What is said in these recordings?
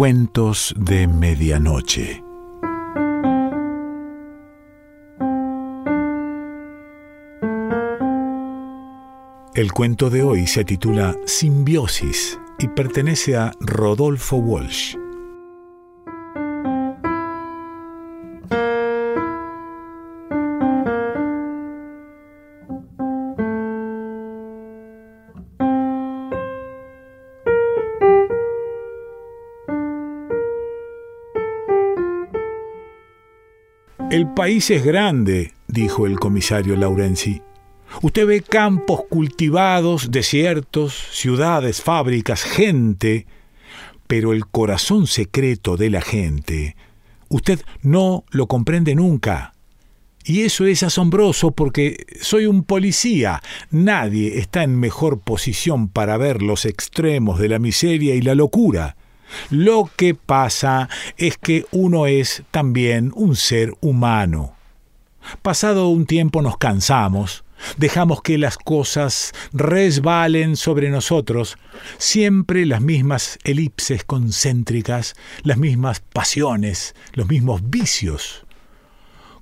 Cuentos de Medianoche. El cuento de hoy se titula Simbiosis y pertenece a Rodolfo Walsh. País es grande, dijo el comisario Laurenzi. Usted ve campos cultivados, desiertos, ciudades, fábricas, gente, pero el corazón secreto de la gente, usted no lo comprende nunca. Y eso es asombroso porque soy un policía. Nadie está en mejor posición para ver los extremos de la miseria y la locura. Lo que pasa es que uno es también un ser humano. Pasado un tiempo nos cansamos, dejamos que las cosas resbalen sobre nosotros, siempre las mismas elipses concéntricas, las mismas pasiones, los mismos vicios.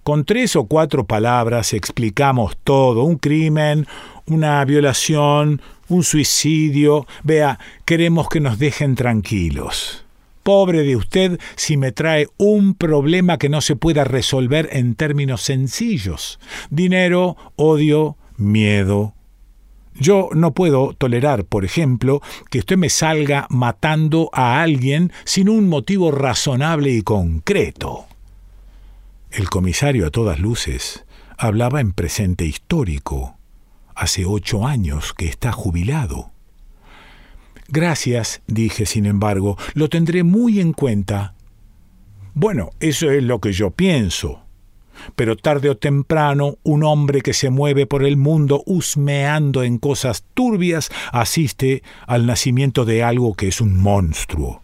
Con tres o cuatro palabras explicamos todo, un crimen, una violación, un suicidio. Vea, queremos que nos dejen tranquilos. Pobre de usted si me trae un problema que no se pueda resolver en términos sencillos. Dinero, odio, miedo. Yo no puedo tolerar, por ejemplo, que usted me salga matando a alguien sin un motivo razonable y concreto. El comisario a todas luces hablaba en presente histórico. Hace ocho años que está jubilado. Gracias, dije sin embargo, lo tendré muy en cuenta. Bueno, eso es lo que yo pienso. Pero tarde o temprano, un hombre que se mueve por el mundo husmeando en cosas turbias asiste al nacimiento de algo que es un monstruo.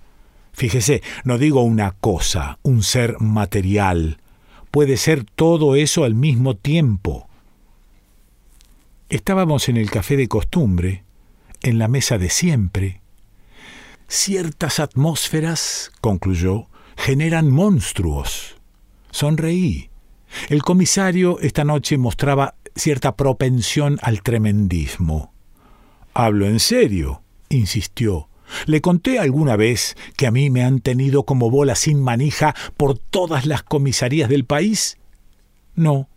Fíjese, no digo una cosa, un ser material. Puede ser todo eso al mismo tiempo. Estábamos en el café de costumbre, en la mesa de siempre. Ciertas atmósferas, concluyó, generan monstruos. Sonreí. El comisario esta noche mostraba cierta propensión al tremendismo. Hablo en serio, insistió. Le conté alguna vez que a mí me han tenido como bola sin manija por todas las comisarías del país. No.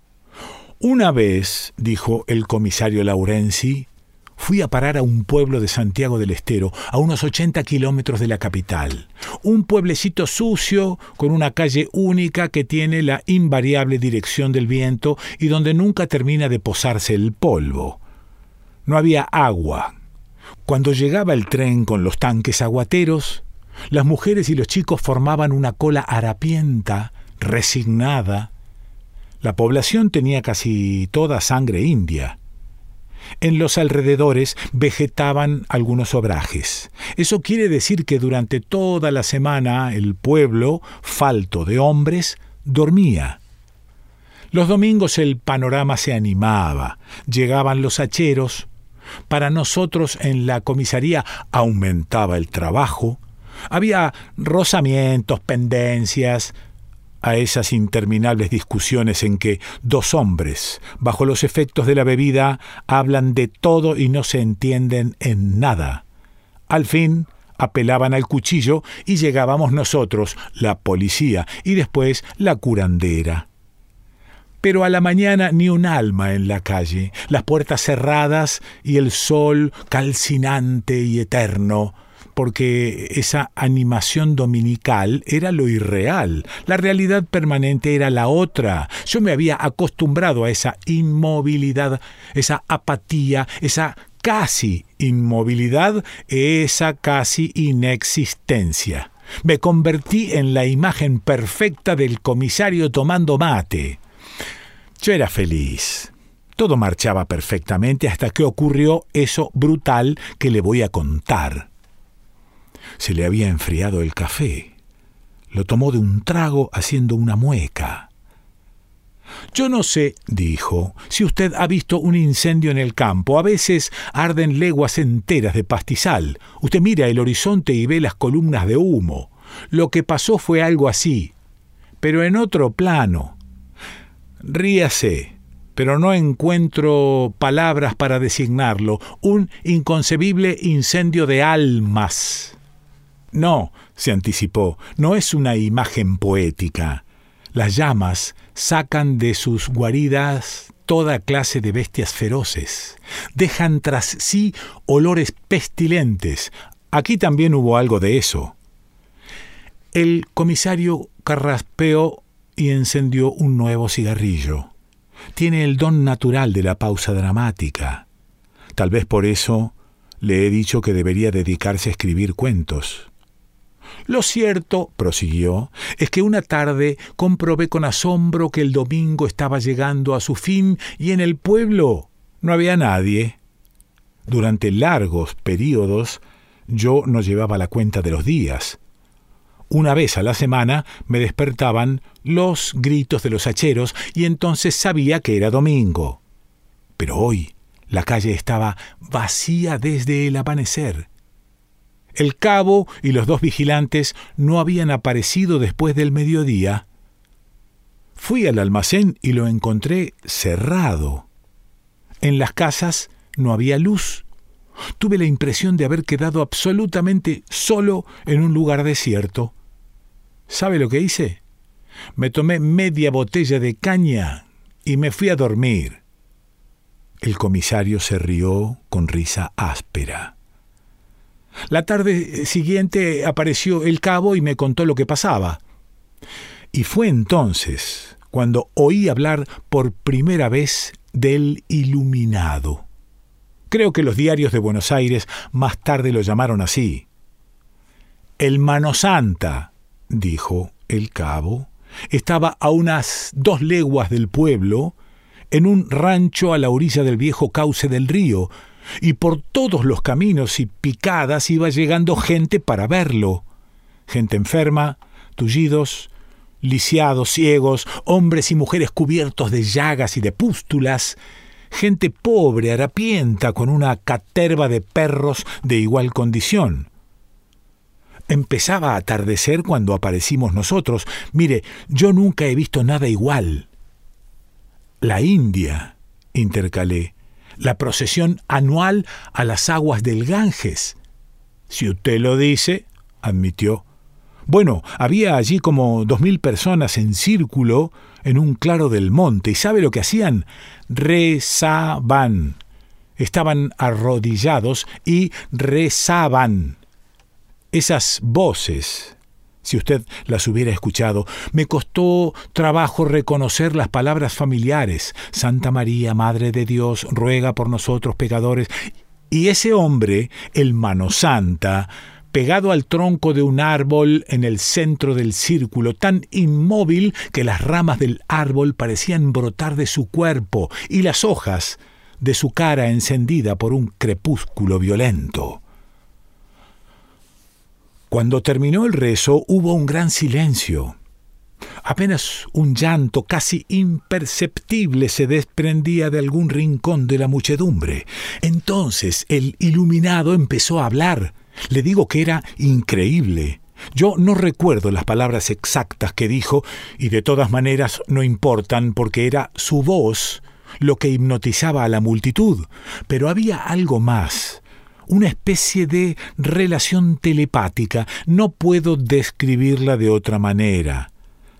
Una vez, dijo el comisario Laurenzi, fui a parar a un pueblo de Santiago del Estero, a unos 80 kilómetros de la capital. Un pueblecito sucio, con una calle única que tiene la invariable dirección del viento y donde nunca termina de posarse el polvo. No había agua. Cuando llegaba el tren con los tanques aguateros, las mujeres y los chicos formaban una cola harapienta, resignada. La población tenía casi toda sangre india. En los alrededores vegetaban algunos obrajes. Eso quiere decir que durante toda la semana el pueblo, falto de hombres, dormía. Los domingos el panorama se animaba, llegaban los hacheros, para nosotros en la comisaría aumentaba el trabajo, había rozamientos, pendencias, a esas interminables discusiones en que dos hombres, bajo los efectos de la bebida, hablan de todo y no se entienden en nada. Al fin, apelaban al cuchillo y llegábamos nosotros, la policía, y después la curandera. Pero a la mañana ni un alma en la calle, las puertas cerradas y el sol calcinante y eterno, porque esa animación dominical era lo irreal, la realidad permanente era la otra. Yo me había acostumbrado a esa inmovilidad, esa apatía, esa casi inmovilidad, esa casi inexistencia. Me convertí en la imagen perfecta del comisario tomando mate. Yo era feliz. Todo marchaba perfectamente hasta que ocurrió eso brutal que le voy a contar. Se le había enfriado el café. Lo tomó de un trago haciendo una mueca. Yo no sé, dijo, si usted ha visto un incendio en el campo. A veces arden leguas enteras de pastizal. Usted mira el horizonte y ve las columnas de humo. Lo que pasó fue algo así, pero en otro plano. Ríase, pero no encuentro palabras para designarlo, un inconcebible incendio de almas. No, se anticipó, no es una imagen poética. Las llamas sacan de sus guaridas toda clase de bestias feroces. Dejan tras sí olores pestilentes. Aquí también hubo algo de eso. El comisario carraspeó y encendió un nuevo cigarrillo. Tiene el don natural de la pausa dramática. Tal vez por eso le he dicho que debería dedicarse a escribir cuentos. Lo cierto, prosiguió, es que una tarde comprobé con asombro que el domingo estaba llegando a su fin y en el pueblo no había nadie. Durante largos periodos yo no llevaba la cuenta de los días. Una vez a la semana me despertaban los gritos de los hacheros y entonces sabía que era domingo. Pero hoy la calle estaba vacía desde el amanecer. El cabo y los dos vigilantes no habían aparecido después del mediodía. Fui al almacén y lo encontré cerrado. En las casas no había luz. Tuve la impresión de haber quedado absolutamente solo en un lugar desierto. ¿Sabe lo que hice? Me tomé media botella de caña y me fui a dormir. El comisario se rió con risa áspera. La tarde siguiente apareció el cabo y me contó lo que pasaba. Y fue entonces cuando oí hablar por primera vez del iluminado. Creo que los diarios de Buenos Aires más tarde lo llamaron así. El Mano Santa, dijo el cabo, estaba a unas dos leguas del pueblo, en un rancho a la orilla del viejo cauce del río, y por todos los caminos y picadas iba llegando gente para verlo. Gente enferma, tullidos, lisiados, ciegos, hombres y mujeres cubiertos de llagas y de pústulas, gente pobre, harapienta, con una caterva de perros de igual condición. Empezaba a atardecer cuando aparecimos nosotros. Mire, yo nunca he visto nada igual. La India, intercalé, la procesión anual a las aguas del Ganges. Si usted lo dice, admitió. Bueno, había allí como dos mil personas en círculo en un claro del monte. ¿Y sabe lo que hacían? Rezaban. Estaban arrodillados y rezaban. Esas voces si usted las hubiera escuchado. Me costó trabajo reconocer las palabras familiares. Santa María, Madre de Dios, ruega por nosotros pecadores. Y ese hombre, el Mano Santa, pegado al tronco de un árbol en el centro del círculo, tan inmóvil que las ramas del árbol parecían brotar de su cuerpo y las hojas de su cara encendida por un crepúsculo violento. Cuando terminó el rezo hubo un gran silencio. Apenas un llanto casi imperceptible se desprendía de algún rincón de la muchedumbre. Entonces el iluminado empezó a hablar. Le digo que era increíble. Yo no recuerdo las palabras exactas que dijo, y de todas maneras no importan porque era su voz lo que hipnotizaba a la multitud. Pero había algo más una especie de relación telepática. No puedo describirla de otra manera.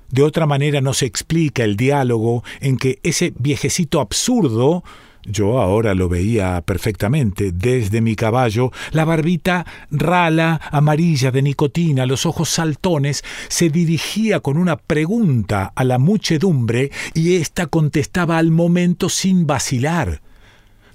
De otra manera no se explica el diálogo en que ese viejecito absurdo yo ahora lo veía perfectamente desde mi caballo, la barbita rala, amarilla de nicotina, los ojos saltones, se dirigía con una pregunta a la muchedumbre y ésta contestaba al momento sin vacilar.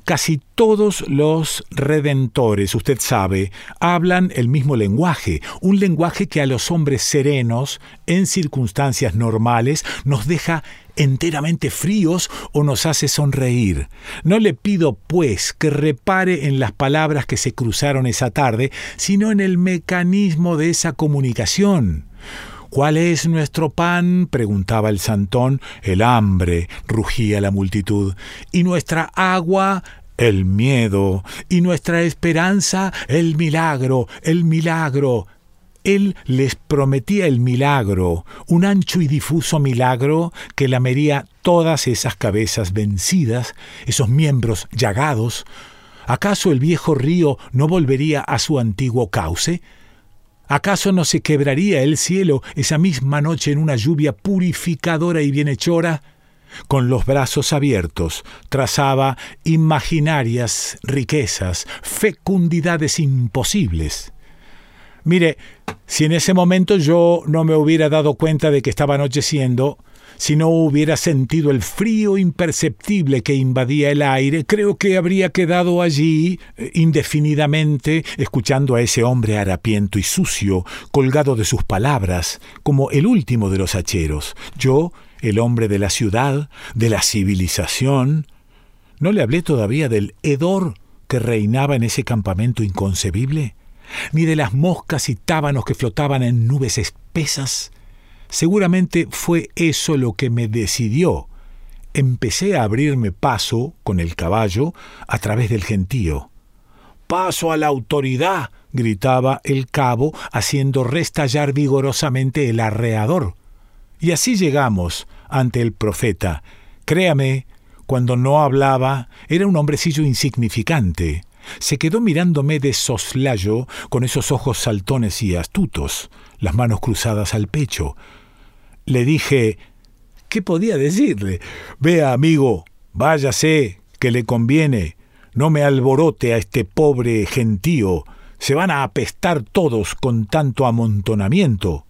Casi todos los redentores, usted sabe, hablan el mismo lenguaje, un lenguaje que a los hombres serenos, en circunstancias normales, nos deja enteramente fríos o nos hace sonreír. No le pido, pues, que repare en las palabras que se cruzaron esa tarde, sino en el mecanismo de esa comunicación. ¿Cuál es nuestro pan? preguntaba el santón. El hambre, rugía la multitud. ¿Y nuestra agua? El miedo. ¿Y nuestra esperanza? El milagro, el milagro. él les prometía el milagro, un ancho y difuso milagro que lamería todas esas cabezas vencidas, esos miembros llagados. ¿Acaso el viejo río no volvería a su antiguo cauce? ¿Acaso no se quebraría el cielo esa misma noche en una lluvia purificadora y bienhechora? Con los brazos abiertos trazaba imaginarias riquezas, fecundidades imposibles. Mire, si en ese momento yo no me hubiera dado cuenta de que estaba anocheciendo, si no hubiera sentido el frío imperceptible que invadía el aire, creo que habría quedado allí eh, indefinidamente, escuchando a ese hombre harapiento y sucio, colgado de sus palabras, como el último de los hacheros. Yo, el hombre de la ciudad, de la civilización. ¿No le hablé todavía del hedor que reinaba en ese campamento inconcebible? ni de las moscas y tábanos que flotaban en nubes espesas. Seguramente fue eso lo que me decidió. Empecé a abrirme paso con el caballo a través del gentío. Paso a la autoridad, gritaba el cabo, haciendo restallar vigorosamente el arreador. Y así llegamos ante el profeta. Créame, cuando no hablaba, era un hombrecillo insignificante. Se quedó mirándome de soslayo, con esos ojos saltones y astutos, las manos cruzadas al pecho. Le dije ¿Qué podía decirle? Vea, amigo, váyase, que le conviene. No me alborote a este pobre gentío. Se van a apestar todos con tanto amontonamiento.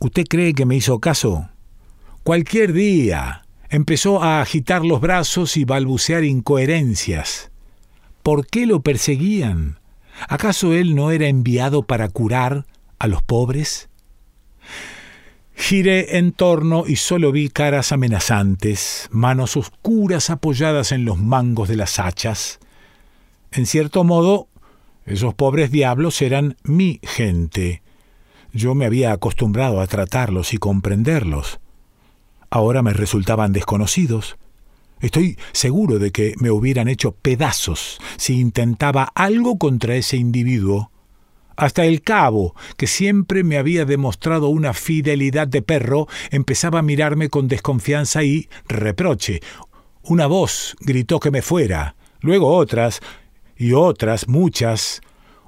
¿Usted cree que me hizo caso? Cualquier día. Empezó a agitar los brazos y balbucear incoherencias. ¿Por qué lo perseguían? ¿Acaso él no era enviado para curar a los pobres? Giré en torno y solo vi caras amenazantes, manos oscuras apoyadas en los mangos de las hachas. En cierto modo, esos pobres diablos eran mi gente. Yo me había acostumbrado a tratarlos y comprenderlos. Ahora me resultaban desconocidos. Estoy seguro de que me hubieran hecho pedazos si intentaba algo contra ese individuo. Hasta el cabo, que siempre me había demostrado una fidelidad de perro, empezaba a mirarme con desconfianza y reproche. Una voz gritó que me fuera, luego otras, y otras, muchas.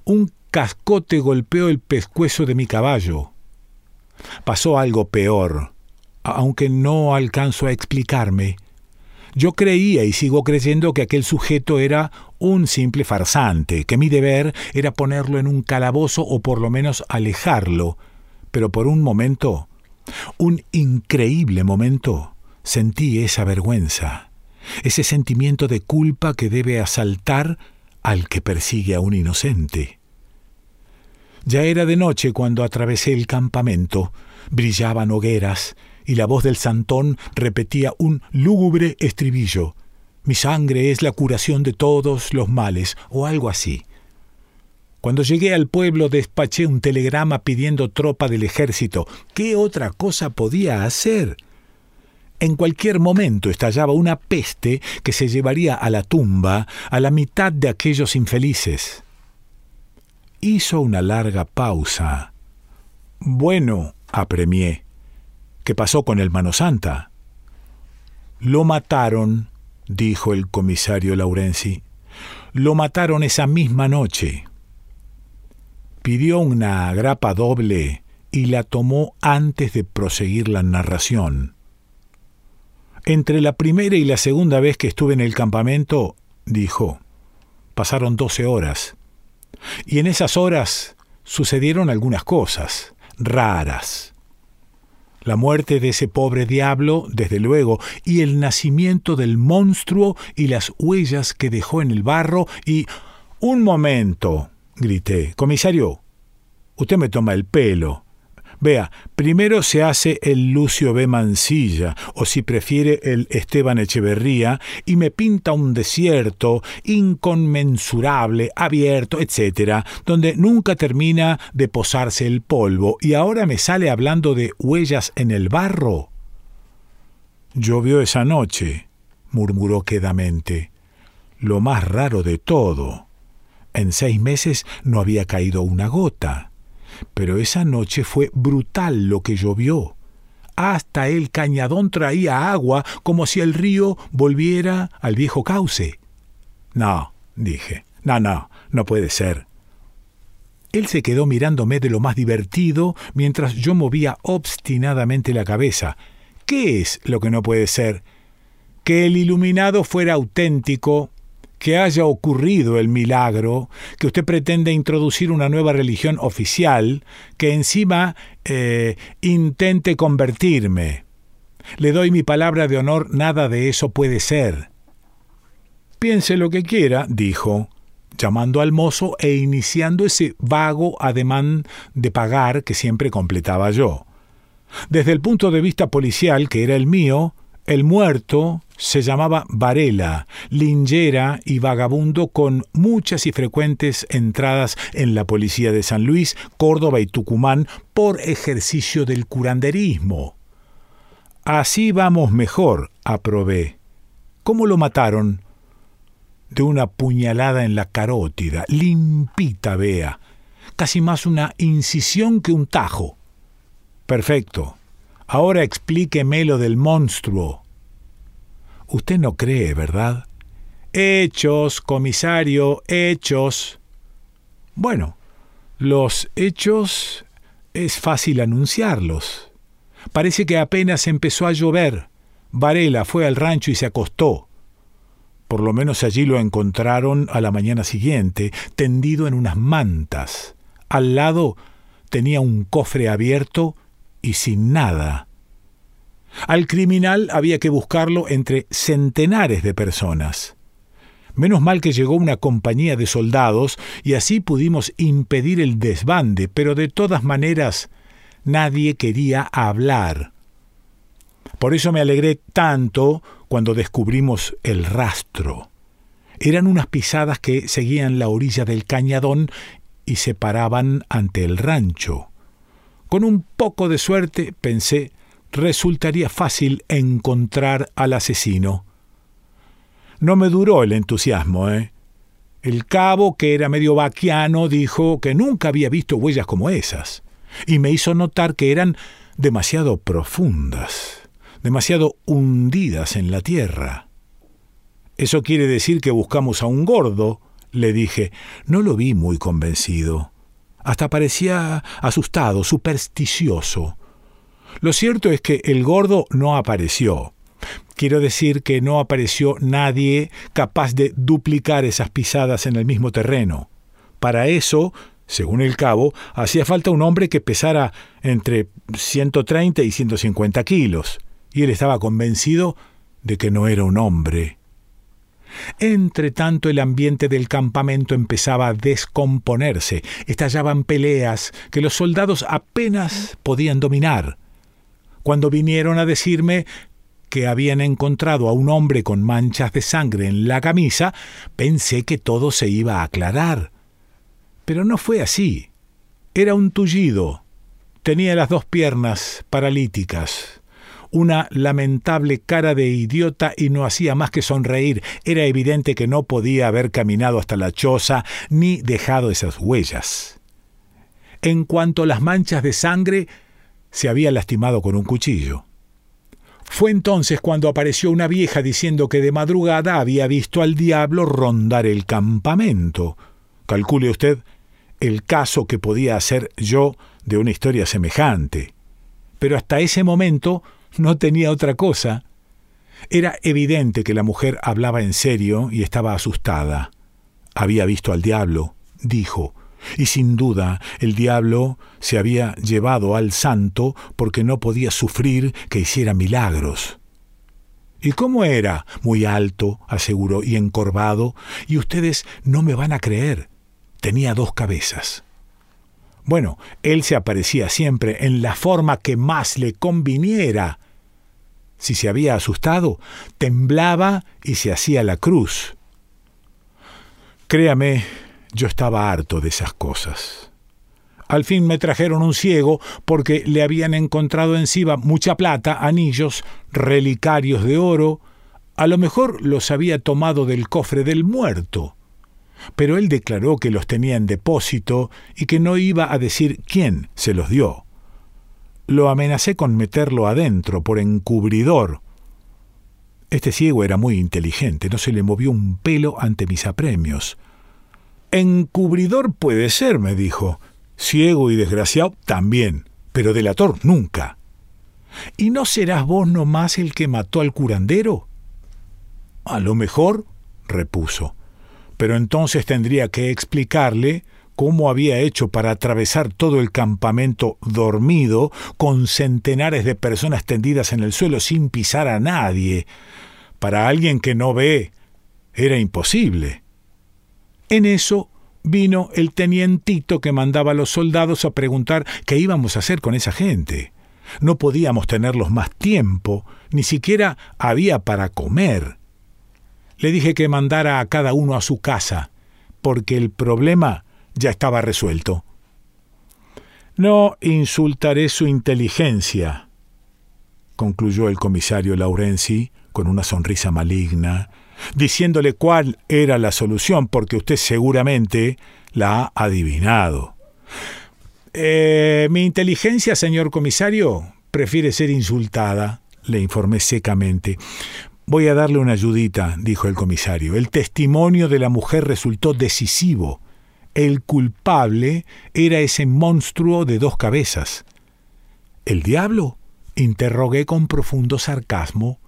Un cascote golpeó el pescuezo de mi caballo. Pasó algo peor, aunque no alcanzo a explicarme. Yo creía y sigo creyendo que aquel sujeto era un simple farsante, que mi deber era ponerlo en un calabozo o por lo menos alejarlo. Pero por un momento, un increíble momento, sentí esa vergüenza, ese sentimiento de culpa que debe asaltar al que persigue a un inocente. Ya era de noche cuando atravesé el campamento, brillaban hogueras, y la voz del santón repetía un lúgubre estribillo. Mi sangre es la curación de todos los males, o algo así. Cuando llegué al pueblo despaché un telegrama pidiendo tropa del ejército. ¿Qué otra cosa podía hacer? En cualquier momento estallaba una peste que se llevaría a la tumba a la mitad de aquellos infelices. Hizo una larga pausa. Bueno, apremié. ¿Qué pasó con el Mano Santa? Lo mataron, dijo el comisario Laurenzi. Lo mataron esa misma noche. Pidió una grapa doble y la tomó antes de proseguir la narración. Entre la primera y la segunda vez que estuve en el campamento, dijo, pasaron doce horas. Y en esas horas sucedieron algunas cosas raras la muerte de ese pobre diablo, desde luego, y el nacimiento del monstruo y las huellas que dejó en el barro y... Un momento, grité. Comisario, usted me toma el pelo. Vea, primero se hace el Lucio B. Mansilla, o si prefiere el Esteban Echeverría, y me pinta un desierto inconmensurable, abierto, etc., donde nunca termina de posarse el polvo, y ahora me sale hablando de huellas en el barro. Llovió esa noche, murmuró quedamente. Lo más raro de todo. En seis meses no había caído una gota Pero esa noche fue brutal lo que llovió. Hasta el cañadón traía agua como si el río volviera al viejo cauce. No, dije, no, no, no puede ser. Él se quedó mirándome de lo más divertido mientras yo movía obstinadamente la cabeza. ¿Qué es lo que no puede ser? Que el iluminado fuera auténtico, que haya ocurrido el milagro, que usted pretende introducir una nueva religión oficial, que encima eh, intente convertirme. Le doy mi palabra de honor, nada de eso puede ser. Piense lo que quiera, dijo, llamando al mozo e iniciando ese vago ademán de pagar que siempre completaba yo. Desde el punto de vista policial, que era el mío, el muerto se llamaba Varela, lingera y vagabundo con muchas y frecuentes entradas en la policía de San Luis, Córdoba y Tucumán por ejercicio del curanderismo. Así vamos mejor, aprobé. ¿Cómo lo mataron? De una puñalada en la carótida, limpita, vea. Casi más una incisión que un tajo. Perfecto. Ahora explíqueme lo del monstruo. Usted no cree, ¿verdad? Hechos, comisario, hechos. Bueno, los hechos es fácil anunciarlos. Parece que apenas empezó a llover. Varela fue al rancho y se acostó. Por lo menos allí lo encontraron a la mañana siguiente, tendido en unas mantas. Al lado tenía un cofre abierto y sin nada. Al criminal había que buscarlo entre centenares de personas. Menos mal que llegó una compañía de soldados y así pudimos impedir el desbande, pero de todas maneras nadie quería hablar. Por eso me alegré tanto cuando descubrimos el rastro. Eran unas pisadas que seguían la orilla del cañadón y se paraban ante el rancho. Con un poco de suerte, pensé, resultaría fácil encontrar al asesino. No me duró el entusiasmo, ¿eh? El cabo, que era medio vaquiano, dijo que nunca había visto huellas como esas, y me hizo notar que eran demasiado profundas, demasiado hundidas en la tierra. Eso quiere decir que buscamos a un gordo, le dije. No lo vi muy convencido. Hasta parecía asustado, supersticioso. Lo cierto es que el gordo no apareció. Quiero decir que no apareció nadie capaz de duplicar esas pisadas en el mismo terreno. Para eso, según el cabo, hacía falta un hombre que pesara entre 130 y 150 kilos, y él estaba convencido de que no era un hombre. Entre tanto el ambiente del campamento empezaba a descomponerse, estallaban peleas que los soldados apenas podían dominar. Cuando vinieron a decirme que habían encontrado a un hombre con manchas de sangre en la camisa, pensé que todo se iba a aclarar. Pero no fue así. Era un tullido. Tenía las dos piernas paralíticas una lamentable cara de idiota y no hacía más que sonreír. Era evidente que no podía haber caminado hasta la choza ni dejado esas huellas. En cuanto a las manchas de sangre, se había lastimado con un cuchillo. Fue entonces cuando apareció una vieja diciendo que de madrugada había visto al diablo rondar el campamento. Calcule usted el caso que podía hacer yo de una historia semejante. Pero hasta ese momento no tenía otra cosa. Era evidente que la mujer hablaba en serio y estaba asustada. Había visto al diablo, dijo, y sin duda el diablo se había llevado al santo porque no podía sufrir que hiciera milagros. ¿Y cómo era? Muy alto, aseguró, y encorvado, y ustedes no me van a creer. Tenía dos cabezas. Bueno, él se aparecía siempre en la forma que más le conviniera, si se había asustado, temblaba y se hacía la cruz. Créame, yo estaba harto de esas cosas. Al fin me trajeron un ciego porque le habían encontrado encima mucha plata, anillos, relicarios de oro. A lo mejor los había tomado del cofre del muerto. pero él declaró que los tenía en depósito y que no iba a decir quién se los dio. Lo amenacé con meterlo adentro por encubridor. Este ciego era muy inteligente, no se le movió un pelo ante mis apremios. Encubridor puede ser, me dijo. Ciego y desgraciado también, pero delator nunca. ¿Y no serás vos nomás el que mató al curandero? A lo mejor, repuso, pero entonces tendría que explicarle cómo había hecho para atravesar todo el campamento dormido, con centenares de personas tendidas en el suelo sin pisar a nadie. Para alguien que no ve, era imposible. En eso vino el tenientito que mandaba a los soldados a preguntar qué íbamos a hacer con esa gente. No podíamos tenerlos más tiempo, ni siquiera había para comer. Le dije que mandara a cada uno a su casa, porque el problema ya estaba resuelto. No insultaré su inteligencia, concluyó el comisario Laurenzi con una sonrisa maligna, diciéndole cuál era la solución, porque usted seguramente la ha adivinado. Eh, mi inteligencia, señor comisario, prefiere ser insultada, le informé secamente. Voy a darle una ayudita, dijo el comisario. El testimonio de la mujer resultó decisivo. El culpable era ese monstruo de dos cabezas. ¿El diablo? interrogué con profundo sarcasmo.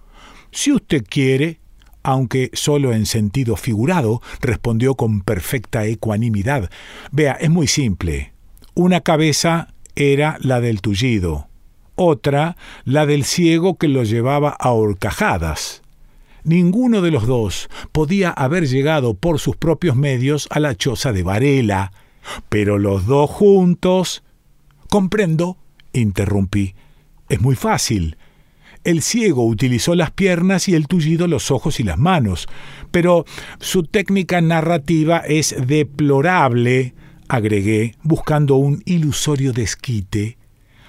Si usted quiere, aunque solo en sentido figurado, respondió con perfecta ecuanimidad. Vea, es muy simple. Una cabeza era la del tullido, otra la del ciego que lo llevaba a horcajadas. Ninguno de los dos podía haber llegado por sus propios medios a la choza de Varela, pero los dos juntos. Comprendo, interrumpí. Es muy fácil. El ciego utilizó las piernas y el tullido los ojos y las manos, pero su técnica narrativa es deplorable, agregué, buscando un ilusorio desquite.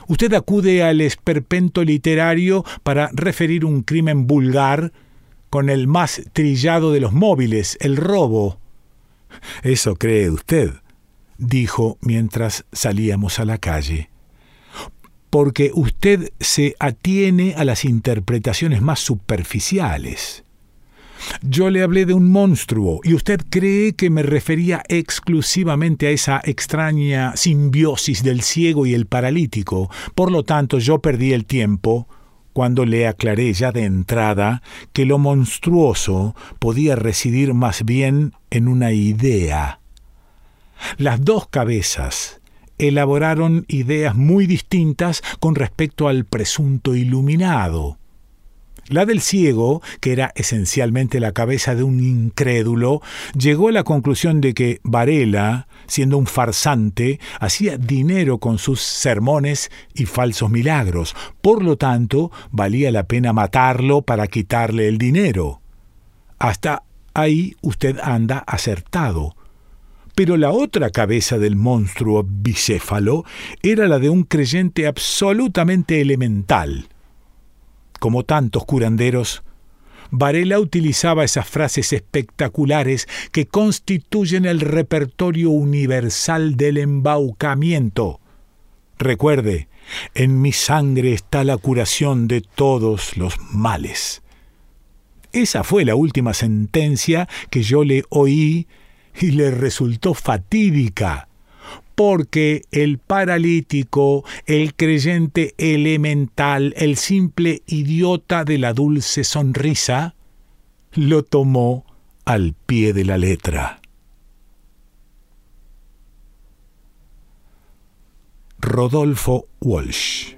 Usted acude al esperpento literario para referir un crimen vulgar, con el más trillado de los móviles, el robo. Eso cree usted, dijo mientras salíamos a la calle. Porque usted se atiene a las interpretaciones más superficiales. Yo le hablé de un monstruo y usted cree que me refería exclusivamente a esa extraña simbiosis del ciego y el paralítico. Por lo tanto, yo perdí el tiempo cuando le aclaré ya de entrada que lo monstruoso podía residir más bien en una idea. Las dos cabezas elaboraron ideas muy distintas con respecto al presunto iluminado. La del ciego, que era esencialmente la cabeza de un incrédulo, llegó a la conclusión de que Varela, siendo un farsante, hacía dinero con sus sermones y falsos milagros. Por lo tanto, valía la pena matarlo para quitarle el dinero. Hasta ahí usted anda acertado. Pero la otra cabeza del monstruo bicéfalo era la de un creyente absolutamente elemental como tantos curanderos, Varela utilizaba esas frases espectaculares que constituyen el repertorio universal del embaucamiento. Recuerde, en mi sangre está la curación de todos los males. Esa fue la última sentencia que yo le oí y le resultó fatídica porque el paralítico, el creyente elemental, el simple idiota de la dulce sonrisa, lo tomó al pie de la letra. Rodolfo Walsh